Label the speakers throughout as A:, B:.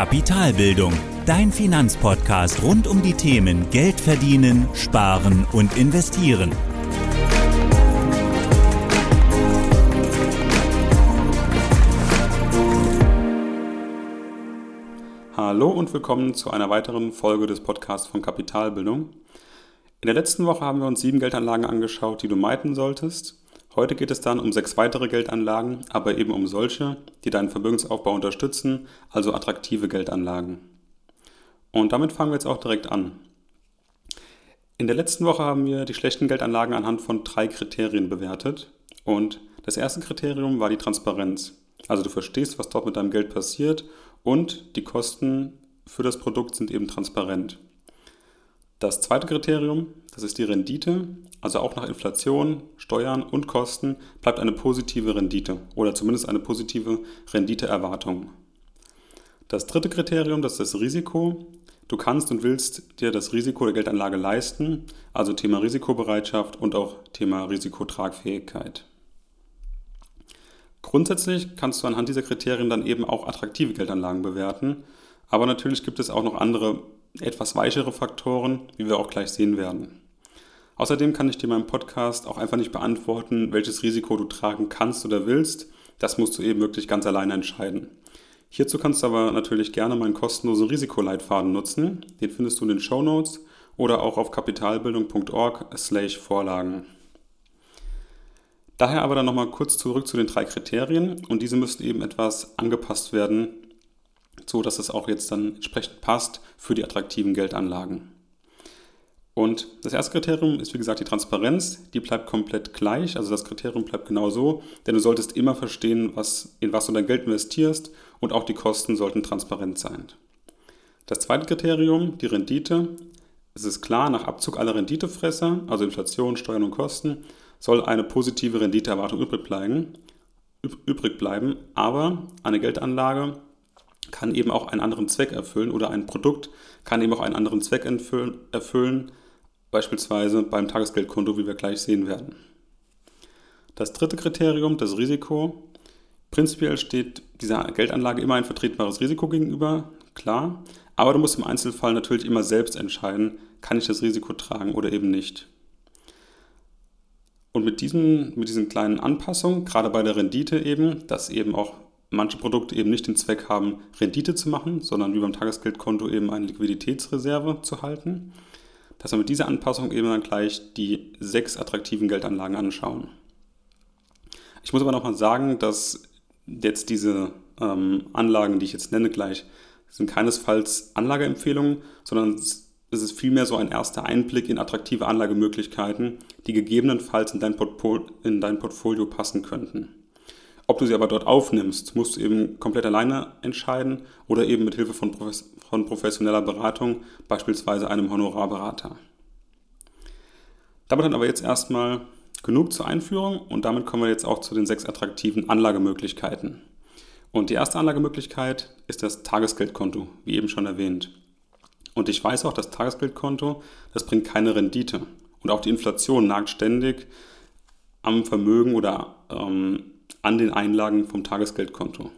A: Kapitalbildung, dein Finanzpodcast rund um die Themen Geld verdienen, sparen und investieren.
B: Hallo und willkommen zu einer weiteren Folge des Podcasts von Kapitalbildung. In der letzten Woche haben wir uns sieben Geldanlagen angeschaut, die du meiden solltest. Heute geht es dann um sechs weitere Geldanlagen, aber eben um solche, die deinen Vermögensaufbau unterstützen, also attraktive Geldanlagen. Und damit fangen wir jetzt auch direkt an. In der letzten Woche haben wir die schlechten Geldanlagen anhand von drei Kriterien bewertet. Und das erste Kriterium war die Transparenz. Also du verstehst, was dort mit deinem Geld passiert und die Kosten für das Produkt sind eben transparent. Das zweite Kriterium, das ist die Rendite. Also auch nach Inflation, Steuern und Kosten bleibt eine positive Rendite oder zumindest eine positive Renditeerwartung. Das dritte Kriterium, das ist das Risiko. Du kannst und willst dir das Risiko der Geldanlage leisten, also Thema Risikobereitschaft und auch Thema Risikotragfähigkeit. Grundsätzlich kannst du anhand dieser Kriterien dann eben auch attraktive Geldanlagen bewerten, aber natürlich gibt es auch noch andere etwas weichere Faktoren, wie wir auch gleich sehen werden. Außerdem kann ich dir meinem Podcast auch einfach nicht beantworten, welches Risiko du tragen kannst oder willst. Das musst du eben wirklich ganz alleine entscheiden. Hierzu kannst du aber natürlich gerne meinen kostenlosen Risikoleitfaden nutzen. Den findest du in den Show Notes oder auch auf kapitalbildung.org/vorlagen. Daher aber dann nochmal kurz zurück zu den drei Kriterien und diese müssten eben etwas angepasst werden so dass es auch jetzt dann entsprechend passt für die attraktiven Geldanlagen. Und das erste Kriterium ist wie gesagt die Transparenz, die bleibt komplett gleich, also das Kriterium bleibt genau so, denn du solltest immer verstehen, was, in was du dein Geld investierst. Und auch die Kosten sollten transparent sein. Das zweite Kriterium, die Rendite, es ist klar, nach Abzug aller Renditefresser, also Inflation, Steuern und Kosten, soll eine positive Renditeerwartung übrig bleiben, übrig bleiben. Aber eine Geldanlage kann eben auch einen anderen Zweck erfüllen oder ein Produkt kann eben auch einen anderen Zweck erfüllen, beispielsweise beim Tagesgeldkonto, wie wir gleich sehen werden. Das dritte Kriterium, das Risiko. Prinzipiell steht dieser Geldanlage immer ein vertretbares Risiko gegenüber, klar, aber du musst im Einzelfall natürlich immer selbst entscheiden, kann ich das Risiko tragen oder eben nicht. Und mit diesen, mit diesen kleinen Anpassungen, gerade bei der Rendite eben, dass eben auch manche Produkte eben nicht den Zweck haben, Rendite zu machen, sondern wie beim Tagesgeldkonto eben eine Liquiditätsreserve zu halten, dass wir mit dieser Anpassung eben dann gleich die sechs attraktiven Geldanlagen anschauen. Ich muss aber nochmal sagen, dass jetzt diese ähm, Anlagen, die ich jetzt nenne gleich, sind keinesfalls Anlageempfehlungen, sondern es ist vielmehr so ein erster Einblick in attraktive Anlagemöglichkeiten, die gegebenenfalls in dein, Portfolio, in dein Portfolio passen könnten. Ob du sie aber dort aufnimmst, musst du eben komplett alleine entscheiden oder eben mit Hilfe von, von professioneller Beratung, beispielsweise einem Honorarberater. Damit dann aber jetzt erstmal genug zur Einführung und damit kommen wir jetzt auch zu den sechs attraktiven Anlagemöglichkeiten. Und die erste Anlagemöglichkeit ist das Tagesgeldkonto, wie eben schon erwähnt. Und ich weiß auch, das Tagesgeldkonto, das bringt keine Rendite. Und auch die Inflation nagt ständig am Vermögen oder ähm, an den Einlagen vom Tagesgeldkonto.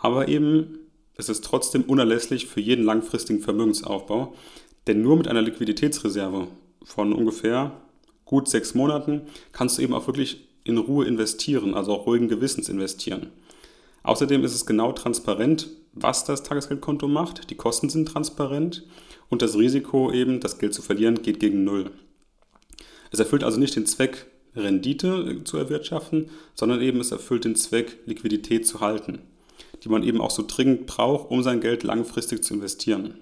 B: Aber eben, es ist trotzdem unerlässlich für jeden langfristigen Vermögensaufbau, denn nur mit einer Liquiditätsreserve von ungefähr gut sechs Monaten kannst du eben auch wirklich in Ruhe investieren, also auch ruhigen Gewissens investieren. Außerdem ist es genau transparent, was das Tagesgeldkonto macht. Die Kosten sind transparent und das Risiko eben, das Geld zu verlieren, geht gegen Null. Es erfüllt also nicht den Zweck Rendite zu erwirtschaften, sondern eben es erfüllt den Zweck, Liquidität zu halten, die man eben auch so dringend braucht, um sein Geld langfristig zu investieren.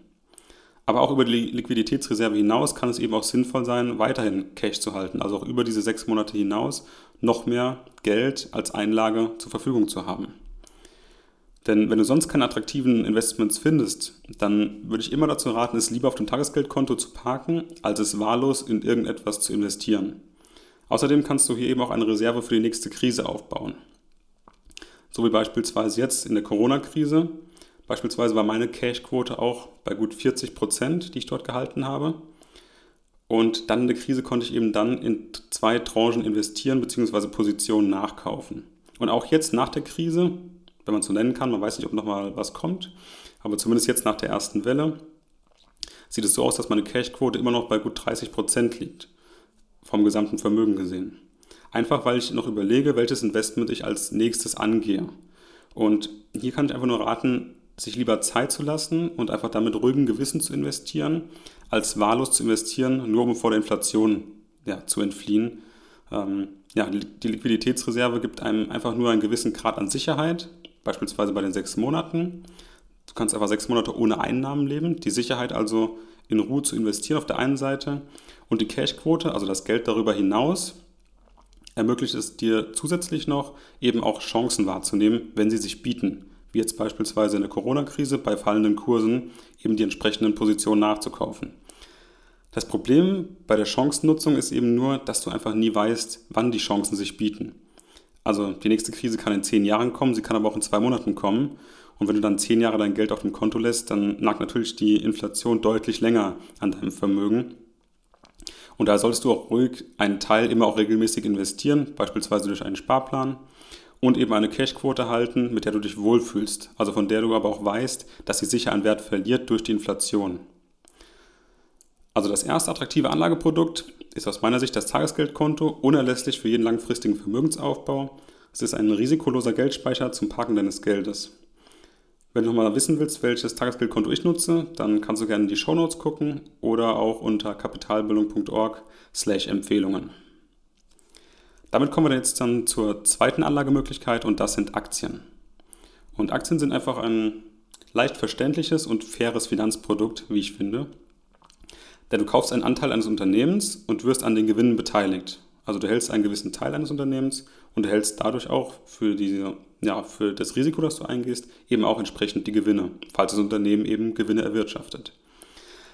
B: Aber auch über die Liquiditätsreserve hinaus kann es eben auch sinnvoll sein, weiterhin Cash zu halten, also auch über diese sechs Monate hinaus noch mehr Geld als Einlage zur Verfügung zu haben. Denn wenn du sonst keine attraktiven Investments findest, dann würde ich immer dazu raten, es lieber auf dem Tagesgeldkonto zu parken, als es wahllos in irgendetwas zu investieren. Außerdem kannst du hier eben auch eine Reserve für die nächste Krise aufbauen. So wie beispielsweise jetzt in der Corona-Krise. Beispielsweise war meine Cash-Quote auch bei gut 40 Prozent, die ich dort gehalten habe. Und dann in der Krise konnte ich eben dann in zwei Tranchen investieren bzw. Positionen nachkaufen. Und auch jetzt nach der Krise, wenn man es so nennen kann. Man weiß nicht, ob nochmal was kommt. Aber zumindest jetzt nach der ersten Welle sieht es so aus, dass meine Cashquote immer noch bei gut 30 Prozent liegt. Vom gesamten Vermögen gesehen. Einfach weil ich noch überlege, welches Investment ich als nächstes angehe. Und hier kann ich einfach nur raten, sich lieber Zeit zu lassen und einfach damit ruhigem Gewissen zu investieren, als wahllos zu investieren, nur um vor der Inflation ja, zu entfliehen. Ähm, ja, die Liquiditätsreserve gibt einem einfach nur einen gewissen Grad an Sicherheit, beispielsweise bei den sechs Monaten. Du kannst einfach sechs Monate ohne Einnahmen leben. Die Sicherheit also in Ruhe zu investieren auf der einen Seite und die Cashquote, also das Geld darüber hinaus, ermöglicht es dir zusätzlich noch eben auch Chancen wahrzunehmen, wenn sie sich bieten, wie jetzt beispielsweise in der Corona-Krise bei fallenden Kursen eben die entsprechenden Positionen nachzukaufen. Das Problem bei der Chancennutzung ist eben nur, dass du einfach nie weißt, wann die Chancen sich bieten. Also die nächste Krise kann in zehn Jahren kommen, sie kann aber auch in zwei Monaten kommen. Und wenn du dann zehn Jahre dein Geld auf dem Konto lässt, dann nagt natürlich die Inflation deutlich länger an deinem Vermögen. Und da solltest du auch ruhig einen Teil immer auch regelmäßig investieren, beispielsweise durch einen Sparplan und eben eine Cashquote halten, mit der du dich wohlfühlst, also von der du aber auch weißt, dass sie sicher an Wert verliert durch die Inflation. Also das erste attraktive Anlageprodukt ist aus meiner Sicht das Tagesgeldkonto, unerlässlich für jeden langfristigen Vermögensaufbau. Es ist ein risikoloser Geldspeicher zum Parken deines Geldes. Wenn du nochmal wissen willst, welches Tagesgeldkonto ich nutze, dann kannst du gerne in die Shownotes gucken oder auch unter kapitalbildung.org slash Empfehlungen. Damit kommen wir jetzt dann zur zweiten Anlagemöglichkeit und das sind Aktien. Und Aktien sind einfach ein leicht verständliches und faires Finanzprodukt, wie ich finde. Denn du kaufst einen Anteil eines Unternehmens und wirst an den Gewinnen beteiligt. Also du hältst einen gewissen Teil eines Unternehmens und erhältst dadurch auch für, diese, ja, für das Risiko, das du eingehst, eben auch entsprechend die Gewinne, falls das Unternehmen eben Gewinne erwirtschaftet.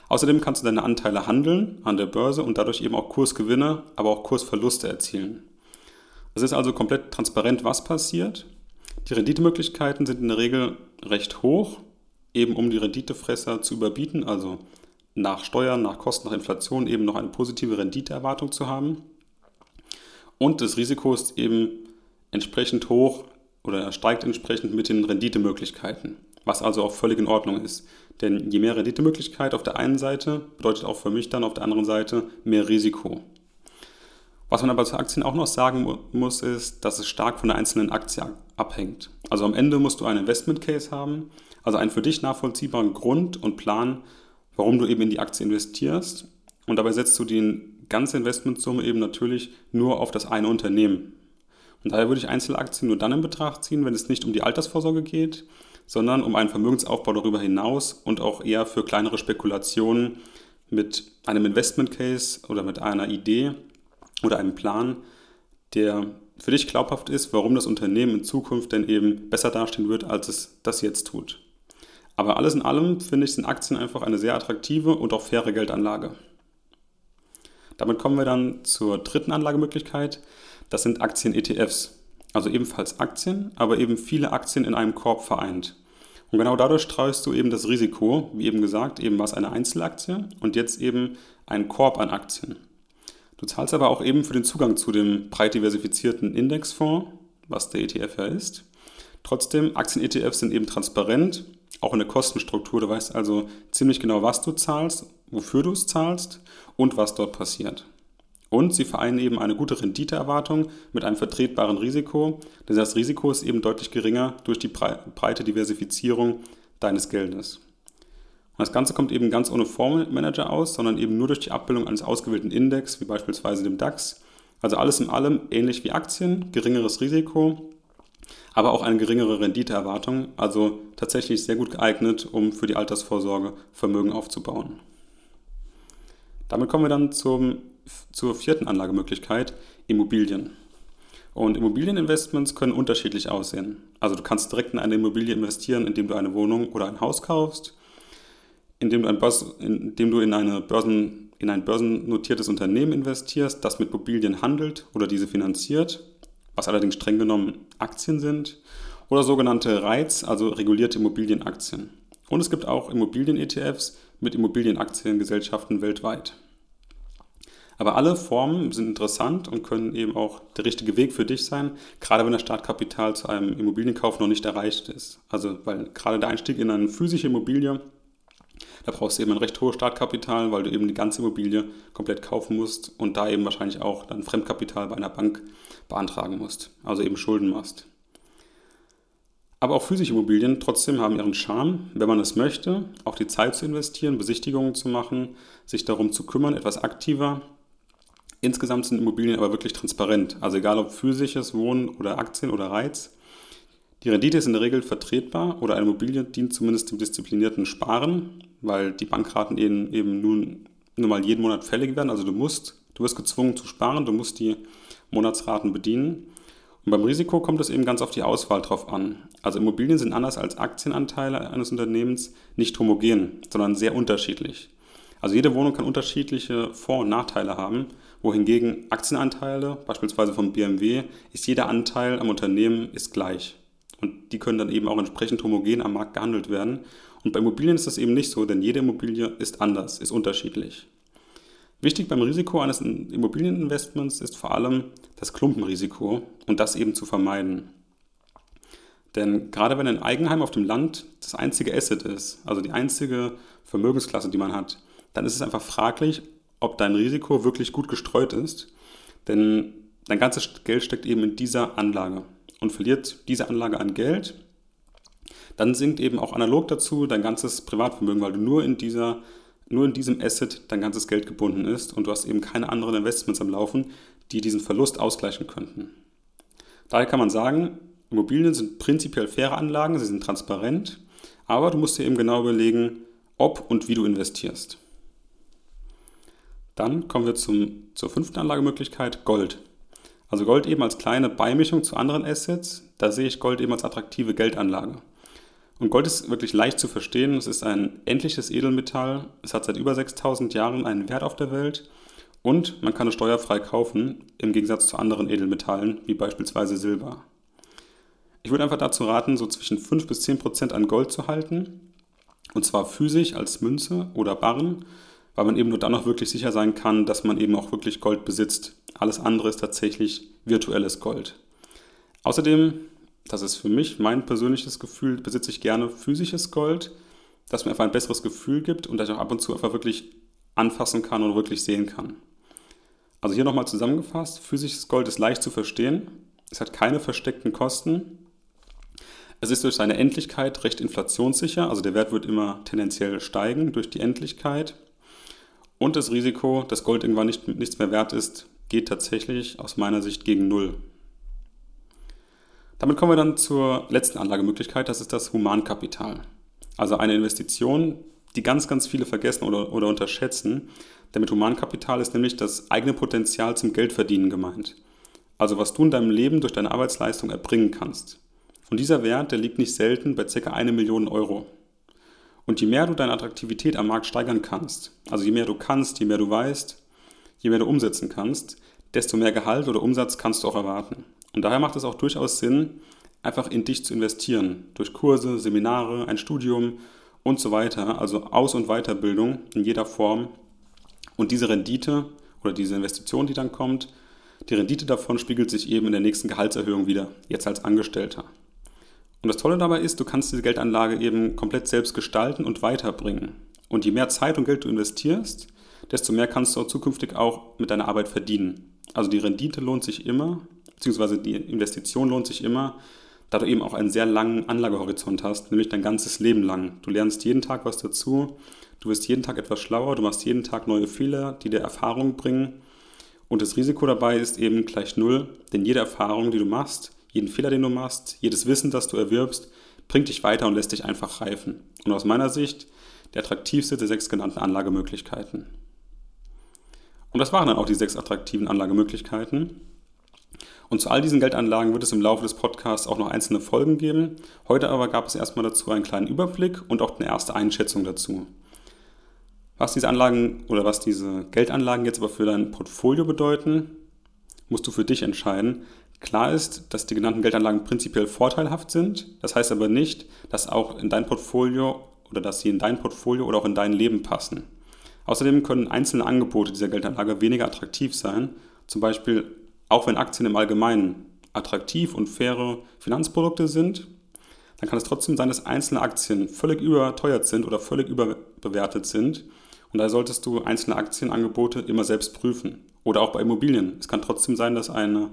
B: Außerdem kannst du deine Anteile handeln an der Börse und dadurch eben auch Kursgewinne, aber auch Kursverluste erzielen. Es ist also komplett transparent, was passiert. Die Renditemöglichkeiten sind in der Regel recht hoch, eben um die Renditefresser zu überbieten, also nach Steuern, nach Kosten, nach Inflation eben noch eine positive Renditeerwartung zu haben. Und das Risiko ist eben entsprechend hoch oder steigt entsprechend mit den Renditemöglichkeiten, was also auch völlig in Ordnung ist. Denn je mehr Renditemöglichkeit auf der einen Seite bedeutet auch für mich dann auf der anderen Seite mehr Risiko. Was man aber zu Aktien auch noch sagen muss, ist, dass es stark von der einzelnen Aktie abhängt. Also am Ende musst du einen Investment Case haben, also einen für dich nachvollziehbaren Grund und Plan, warum du eben in die Aktie investierst. Und dabei setzt du den ganze Investmentsumme eben natürlich nur auf das eine Unternehmen. Und daher würde ich Einzelaktien nur dann in Betracht ziehen, wenn es nicht um die Altersvorsorge geht, sondern um einen Vermögensaufbau darüber hinaus und auch eher für kleinere Spekulationen mit einem Investment Case oder mit einer Idee oder einem Plan, der für dich glaubhaft ist, warum das Unternehmen in Zukunft denn eben besser dastehen wird, als es das jetzt tut. Aber alles in allem finde ich, sind Aktien einfach eine sehr attraktive und auch faire Geldanlage. Damit kommen wir dann zur dritten Anlagemöglichkeit. Das sind Aktien-ETFs. Also ebenfalls Aktien, aber eben viele Aktien in einem Korb vereint. Und genau dadurch streust du eben das Risiko, wie eben gesagt, eben was eine Einzelaktie und jetzt eben einen Korb an Aktien. Du zahlst aber auch eben für den Zugang zu dem breit diversifizierten Indexfonds, was der ETF ja ist. Trotzdem, Aktien-ETFs sind eben transparent, auch in der Kostenstruktur. Du weißt also ziemlich genau, was du zahlst, wofür du es zahlst und was dort passiert. Und sie vereinen eben eine gute Renditeerwartung mit einem vertretbaren Risiko, denn das Risiko ist eben deutlich geringer durch die breite Diversifizierung deines Geldes. Und das Ganze kommt eben ganz ohne Formelmanager aus, sondern eben nur durch die Abbildung eines ausgewählten Index, wie beispielsweise dem DAX. Also alles in allem ähnlich wie Aktien, geringeres Risiko, aber auch eine geringere Renditeerwartung, also tatsächlich sehr gut geeignet, um für die Altersvorsorge Vermögen aufzubauen. Damit kommen wir dann zum, zur vierten Anlagemöglichkeit, Immobilien. Und Immobilieninvestments können unterschiedlich aussehen. Also du kannst direkt in eine Immobilie investieren, indem du eine Wohnung oder ein Haus kaufst, indem du, ein Börs, indem du in, eine Börsen, in ein börsennotiertes Unternehmen investierst, das mit Immobilien handelt oder diese finanziert, was allerdings streng genommen Aktien sind, oder sogenannte Reiz, also regulierte Immobilienaktien. Und es gibt auch Immobilien-ETFs mit Immobilienaktiengesellschaften weltweit. Aber alle Formen sind interessant und können eben auch der richtige Weg für dich sein, gerade wenn das Startkapital zu einem Immobilienkauf noch nicht erreicht ist. Also, weil gerade der Einstieg in eine physische Immobilie, da brauchst du eben ein recht hohes Startkapital, weil du eben die ganze Immobilie komplett kaufen musst und da eben wahrscheinlich auch dann Fremdkapital bei einer Bank beantragen musst, also eben Schulden machst. Aber auch physische Immobilien trotzdem haben ihren Charme, wenn man es möchte, auch die Zeit zu investieren, Besichtigungen zu machen, sich darum zu kümmern, etwas aktiver Insgesamt sind Immobilien aber wirklich transparent. Also egal ob physisches Wohnen oder Aktien oder Reiz. Die Rendite ist in der Regel vertretbar oder eine Immobilie dient zumindest dem disziplinierten Sparen, weil die Bankraten eben, eben nun nur mal jeden Monat fällig werden. Also du musst, du wirst gezwungen zu sparen, du musst die Monatsraten bedienen. Und beim Risiko kommt es eben ganz auf die Auswahl drauf an. Also Immobilien sind anders als Aktienanteile eines Unternehmens nicht homogen, sondern sehr unterschiedlich. Also jede Wohnung kann unterschiedliche Vor- und Nachteile haben wohingegen Aktienanteile, beispielsweise von BMW, ist jeder Anteil am Unternehmen ist gleich. Und die können dann eben auch entsprechend homogen am Markt gehandelt werden. Und bei Immobilien ist das eben nicht so, denn jede Immobilie ist anders, ist unterschiedlich. Wichtig beim Risiko eines Immobilieninvestments ist vor allem das Klumpenrisiko und das eben zu vermeiden. Denn gerade wenn ein Eigenheim auf dem Land das einzige Asset ist, also die einzige Vermögensklasse, die man hat, dann ist es einfach fraglich, ob dein Risiko wirklich gut gestreut ist. Denn dein ganzes Geld steckt eben in dieser Anlage. Und verliert diese Anlage an Geld, dann sinkt eben auch analog dazu dein ganzes Privatvermögen, weil du nur in, dieser, nur in diesem Asset dein ganzes Geld gebunden ist und du hast eben keine anderen Investments am Laufen, die diesen Verlust ausgleichen könnten. Daher kann man sagen, Immobilien sind prinzipiell faire Anlagen, sie sind transparent, aber du musst dir eben genau überlegen, ob und wie du investierst. Dann kommen wir zum, zur fünften Anlagemöglichkeit, Gold. Also Gold eben als kleine Beimischung zu anderen Assets, da sehe ich Gold eben als attraktive Geldanlage. Und Gold ist wirklich leicht zu verstehen. Es ist ein endliches Edelmetall. Es hat seit über 6000 Jahren einen Wert auf der Welt und man kann es steuerfrei kaufen, im Gegensatz zu anderen Edelmetallen, wie beispielsweise Silber. Ich würde einfach dazu raten, so zwischen 5 bis 10 Prozent an Gold zu halten. Und zwar physisch als Münze oder Barren weil man eben nur dann auch wirklich sicher sein kann, dass man eben auch wirklich Gold besitzt. Alles andere ist tatsächlich virtuelles Gold. Außerdem, das ist für mich mein persönliches Gefühl, besitze ich gerne physisches Gold, das mir einfach ein besseres Gefühl gibt und das ich auch ab und zu einfach wirklich anfassen kann und wirklich sehen kann. Also hier nochmal zusammengefasst, physisches Gold ist leicht zu verstehen, es hat keine versteckten Kosten, es ist durch seine Endlichkeit recht inflationssicher, also der Wert wird immer tendenziell steigen durch die Endlichkeit. Und das Risiko, dass Gold irgendwann nicht, nichts mehr wert ist, geht tatsächlich aus meiner Sicht gegen Null. Damit kommen wir dann zur letzten Anlagemöglichkeit, das ist das Humankapital. Also eine Investition, die ganz, ganz viele vergessen oder, oder unterschätzen. Denn mit Humankapital ist nämlich das eigene Potenzial zum Geldverdienen gemeint. Also was du in deinem Leben durch deine Arbeitsleistung erbringen kannst. Und dieser Wert, der liegt nicht selten bei ca. 1 Million Euro. Und je mehr du deine Attraktivität am Markt steigern kannst, also je mehr du kannst, je mehr du weißt, je mehr du umsetzen kannst, desto mehr Gehalt oder Umsatz kannst du auch erwarten. Und daher macht es auch durchaus Sinn, einfach in dich zu investieren, durch Kurse, Seminare, ein Studium und so weiter, also Aus- und Weiterbildung in jeder Form. Und diese Rendite oder diese Investition, die dann kommt, die Rendite davon spiegelt sich eben in der nächsten Gehaltserhöhung wieder, jetzt als Angestellter. Und das Tolle dabei ist, du kannst diese Geldanlage eben komplett selbst gestalten und weiterbringen. Und je mehr Zeit und Geld du investierst, desto mehr kannst du auch zukünftig auch mit deiner Arbeit verdienen. Also die Rendite lohnt sich immer, beziehungsweise die Investition lohnt sich immer, da du eben auch einen sehr langen Anlagehorizont hast, nämlich dein ganzes Leben lang. Du lernst jeden Tag was dazu, du wirst jeden Tag etwas schlauer, du machst jeden Tag neue Fehler, die dir Erfahrung bringen. Und das Risiko dabei ist eben gleich null, denn jede Erfahrung, die du machst, jeden Fehler, den du machst, jedes Wissen, das du erwirbst, bringt dich weiter und lässt dich einfach reifen. Und aus meiner Sicht der attraktivste der sechs genannten Anlagemöglichkeiten. Und das waren dann auch die sechs attraktiven Anlagemöglichkeiten. Und zu all diesen Geldanlagen wird es im Laufe des Podcasts auch noch einzelne Folgen geben. Heute aber gab es erstmal dazu einen kleinen Überblick und auch eine erste Einschätzung dazu. Was diese Anlagen oder was diese Geldanlagen jetzt aber für dein Portfolio bedeuten, musst du für dich entscheiden, Klar ist, dass die genannten Geldanlagen prinzipiell vorteilhaft sind. Das heißt aber nicht, dass auch in dein Portfolio oder dass sie in dein Portfolio oder auch in dein Leben passen. Außerdem können einzelne Angebote dieser Geldanlage weniger attraktiv sein, zum Beispiel auch wenn Aktien im Allgemeinen attraktiv und faire Finanzprodukte sind, dann kann es trotzdem sein, dass einzelne Aktien völlig überteuert sind oder völlig überbewertet sind. Und da solltest du einzelne Aktienangebote immer selbst prüfen. Oder auch bei Immobilien. Es kann trotzdem sein, dass eine,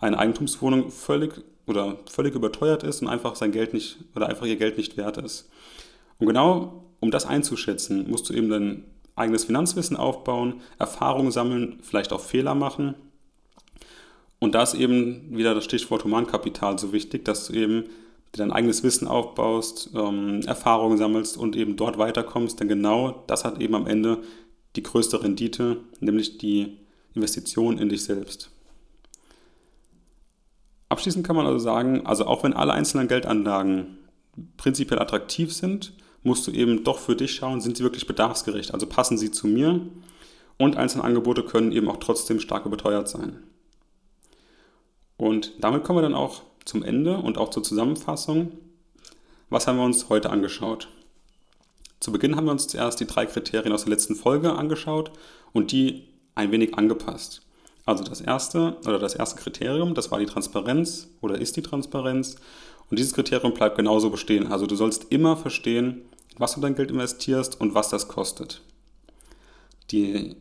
B: eine Eigentumswohnung völlig oder völlig überteuert ist und einfach sein Geld nicht oder einfach ihr Geld nicht wert ist. Und genau um das einzuschätzen, musst du eben dein eigenes Finanzwissen aufbauen, Erfahrungen sammeln, vielleicht auch Fehler machen. Und da ist eben wieder das Stichwort Humankapital so wichtig, dass du eben dein eigenes Wissen aufbaust, ähm, Erfahrungen sammelst und eben dort weiterkommst. Denn genau das hat eben am Ende die größte Rendite, nämlich die Investition in dich selbst. Abschließend kann man also sagen, also auch wenn alle einzelnen Geldanlagen prinzipiell attraktiv sind, musst du eben doch für dich schauen, sind sie wirklich bedarfsgerecht, also passen sie zu mir und einzelne Angebote können eben auch trotzdem stark überteuert sein. Und damit kommen wir dann auch zum Ende und auch zur Zusammenfassung. Was haben wir uns heute angeschaut? Zu Beginn haben wir uns zuerst die drei Kriterien aus der letzten Folge angeschaut und die ein wenig angepasst. Also das erste oder das erste Kriterium, das war die Transparenz oder ist die Transparenz. Und dieses Kriterium bleibt genauso bestehen. Also du sollst immer verstehen, was du dein Geld investierst und was das kostet. Die,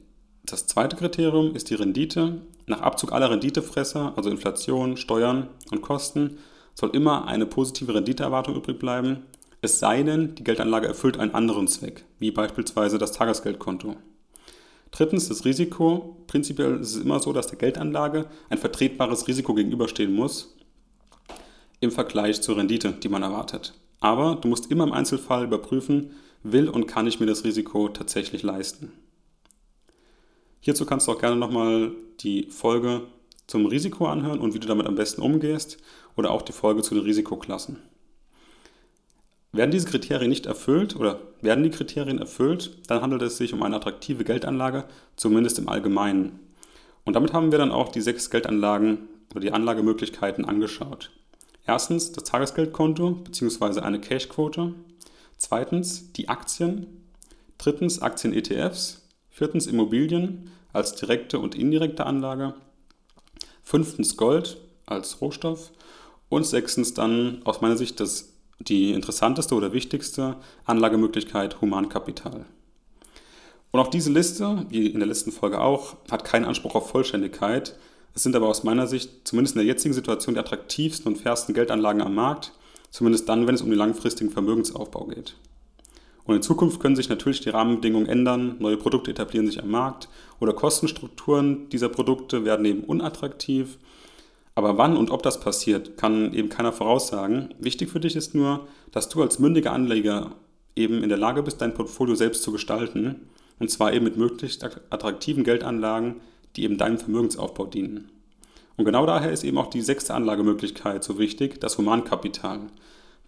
B: das zweite Kriterium ist die Rendite. Nach Abzug aller Renditefresser, also Inflation, Steuern und Kosten, soll immer eine positive Renditeerwartung übrig bleiben, es sei denn, die Geldanlage erfüllt einen anderen Zweck, wie beispielsweise das Tagesgeldkonto. Drittens das Risiko. Prinzipiell ist es immer so, dass der Geldanlage ein vertretbares Risiko gegenüberstehen muss im Vergleich zur Rendite, die man erwartet. Aber du musst immer im Einzelfall überprüfen, will und kann ich mir das Risiko tatsächlich leisten. Hierzu kannst du auch gerne nochmal die Folge zum Risiko anhören und wie du damit am besten umgehst oder auch die Folge zu den Risikoklassen. Werden diese Kriterien nicht erfüllt oder werden die Kriterien erfüllt, dann handelt es sich um eine attraktive Geldanlage, zumindest im Allgemeinen. Und damit haben wir dann auch die sechs Geldanlagen oder die Anlagemöglichkeiten angeschaut. Erstens das Tagesgeldkonto bzw. eine Cashquote. Zweitens die Aktien. Drittens Aktien-ETFs. Viertens Immobilien als direkte und indirekte Anlage. Fünftens Gold als Rohstoff. Und sechstens dann aus meiner Sicht das die interessanteste oder wichtigste Anlagemöglichkeit Humankapital. Und auch diese Liste, wie in der letzten Folge auch, hat keinen Anspruch auf Vollständigkeit. Es sind aber aus meiner Sicht, zumindest in der jetzigen Situation, die attraktivsten und fairsten Geldanlagen am Markt, zumindest dann, wenn es um den langfristigen Vermögensaufbau geht. Und in Zukunft können sich natürlich die Rahmenbedingungen ändern, neue Produkte etablieren sich am Markt oder Kostenstrukturen dieser Produkte werden eben unattraktiv aber wann und ob das passiert, kann eben keiner voraussagen. Wichtig für dich ist nur, dass du als mündiger Anleger eben in der Lage bist, dein Portfolio selbst zu gestalten. Und zwar eben mit möglichst attraktiven Geldanlagen, die eben deinem Vermögensaufbau dienen. Und genau daher ist eben auch die sechste Anlagemöglichkeit so wichtig, das Humankapital.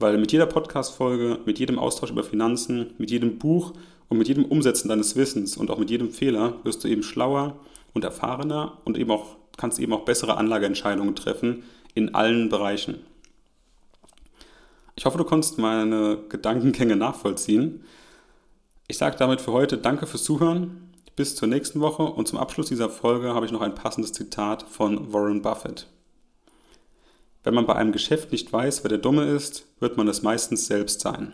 B: Weil mit jeder Podcast-Folge, mit jedem Austausch über Finanzen, mit jedem Buch und mit jedem Umsetzen deines Wissens und auch mit jedem Fehler wirst du eben schlauer und erfahrener und eben auch kannst eben auch bessere Anlageentscheidungen treffen in allen Bereichen. Ich hoffe, du konntest meine Gedankengänge nachvollziehen. Ich sage damit für heute Danke fürs Zuhören. Bis zur nächsten Woche und zum Abschluss dieser Folge habe ich noch ein passendes Zitat von Warren Buffett. Wenn man bei einem Geschäft nicht weiß, wer der Dumme ist, wird man es meistens selbst sein.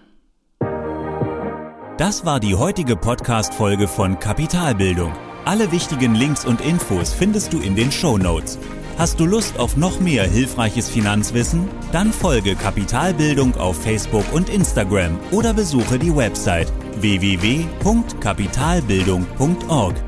A: Das war die heutige Podcast-Folge von Kapitalbildung. Alle wichtigen Links und Infos findest du in den Show Notes. Hast du Lust auf noch mehr hilfreiches Finanzwissen? Dann folge Kapitalbildung auf Facebook und Instagram oder besuche die Website www.kapitalbildung.org.